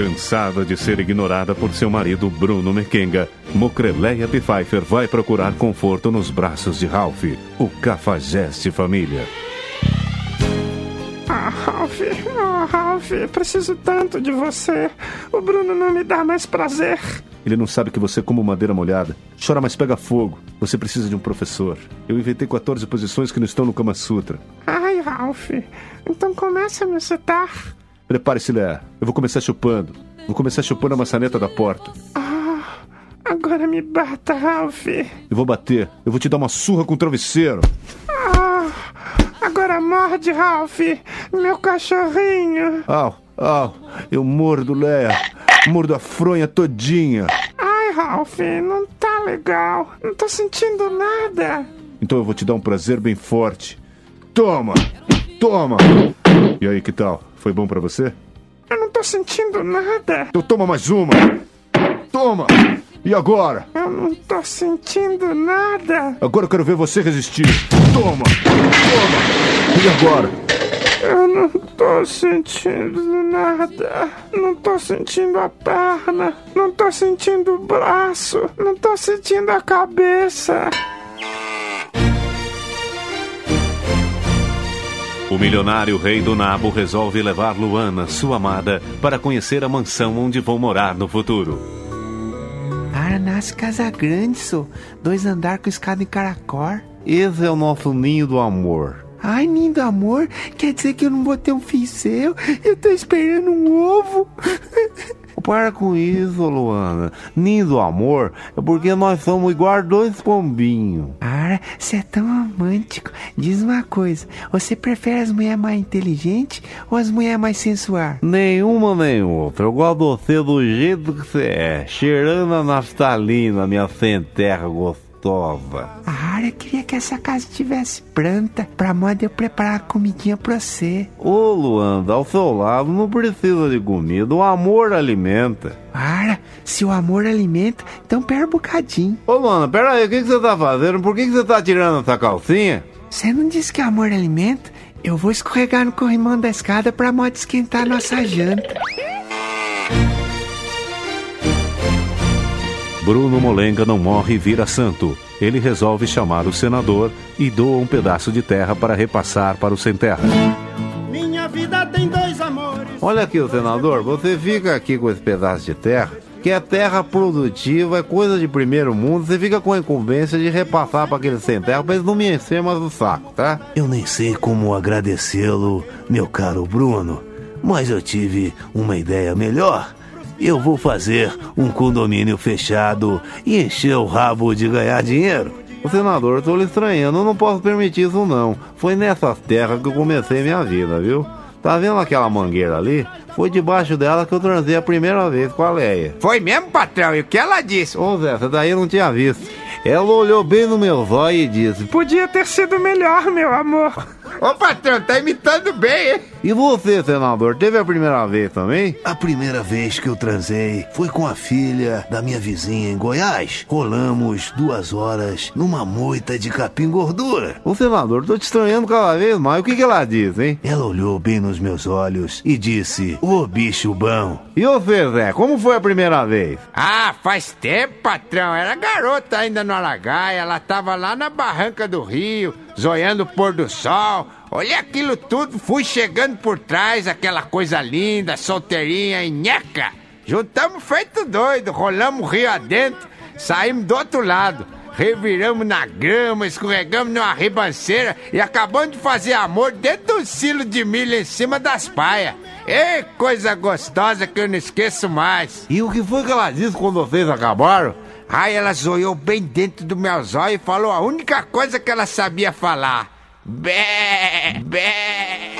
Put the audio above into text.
Cansada de ser ignorada por seu marido Bruno Mequenga, Mocreleia Pfeiffer vai procurar conforto nos braços de Ralph, o cafajeste família. Ah, Ralph, oh, Ralph, preciso tanto de você. O Bruno não me dá mais prazer. Ele não sabe que você é como madeira molhada. Chora, mas pega fogo. Você precisa de um professor. Eu inventei 14 posições que não estão no Kama Sutra. Ai, Ralph, então começa a me excitar. Prepare-se, Léa. Eu vou começar chupando. Vou começar chupando a maçaneta da porta. Ah, agora me bata, Ralph. Eu vou bater. Eu vou te dar uma surra com o travesseiro. Ah, agora morde, Ralph. Meu cachorrinho. Au, au. Eu mordo, Léa. Mordo a fronha todinha. Ai, Ralph, não tá legal. Não tô sentindo nada. Então eu vou te dar um prazer bem forte. Toma! Toma! E aí, que tal? Foi bom pra você? Eu não tô sentindo nada. Então toma mais uma! Toma! E agora? Eu não tô sentindo nada. Agora eu quero ver você resistir. Toma! Toma! E agora? Eu não tô sentindo nada. Não tô sentindo a perna. Não tô sentindo o braço. Não tô sentindo a cabeça. O milionário rei do Nabo resolve levar Luana, sua amada, para conhecer a mansão onde vão morar no futuro. Ah, nasce casa grande, só. Dois andar com escada em caracol. Esse é o nosso ninho do amor. Ai, ninho do amor? Quer dizer que eu não vou ter um filho seu? Eu tô esperando um ovo. Para com isso, Luana. Ninho do amor é porque nós somos igual dois pombinhos. Ah, você é tão romântico. Diz uma coisa: você prefere as mulheres mais inteligentes ou as mulheres mais sensuais? Nenhuma nem outra. Eu gosto de você do jeito que você é. Cheirando a naftalina, minha centerra gostosa. Ah, eu queria que essa casa estivesse pronta pra moda eu preparar a comidinha pra você. Ô, Luanda, ao seu lado não precisa de comida. O amor alimenta. Ah, se o amor alimenta, então pera um bocadinho. Ô, Luana, pera aí, o que, que você tá fazendo? Por que, que você tá tirando essa calcinha? Você não disse que amor alimenta? Eu vou escorregar no corrimão da escada pra moda esquentar nossa janta. Bruno Molenga não morre e vira santo. Ele resolve chamar o senador e doa um pedaço de terra para repassar para o sem terra. Minha vida tem dois amores. Olha aqui, senador, você fica aqui com esse pedaço de terra, que é terra produtiva, é coisa de primeiro mundo, você fica com a incumbência de repassar para aquele sem terra para eles não me encher mais o saco, tá? Eu nem sei como agradecê-lo, meu caro Bruno, mas eu tive uma ideia melhor eu vou fazer um condomínio fechado e encher o rabo de ganhar dinheiro. O senador, eu tô lhe estranhando, eu não posso permitir isso não. Foi nessas terras que eu comecei minha vida, viu? Tá vendo aquela mangueira ali? Foi debaixo dela que eu transei a primeira vez com a Leia. Foi mesmo, patrão? E o que ela disse? Ô Zé, essa daí eu não tinha visto. Ela olhou bem no meu zóio e disse: Podia ter sido melhor, meu amor. Ô patrão, tá imitando bem, hein? E você, senador, teve a primeira vez também? A primeira vez que eu transei foi com a filha da minha vizinha em Goiás. Rolamos duas horas numa moita de capim gordura. Ô senador, tô te estranhando cada vez mais. O que, que ela disse, hein? Ela olhou bem nos meus olhos e disse: Ô bicho bom. E você, Zé, como foi a primeira vez? Ah, faz tempo, patrão. Era garota ainda no Aragaia. Ela tava lá na barranca do rio, zoiando o pôr do sol. Olhei aquilo tudo, fui chegando por trás, aquela coisa linda, solteirinha e nheca. Juntamos feito doido, rolamos o rio adentro, saímos do outro lado. Reviramos na grama, escorregamos numa ribanceira e acabamos de fazer amor dentro do silo de milho em cima das paias. Ei, coisa gostosa que eu não esqueço mais. E o que foi que ela disse quando vocês acabaram? Ai, ela zoiou bem dentro do meu zóio e falou a única coisa que ela sabia falar. Bé, bé.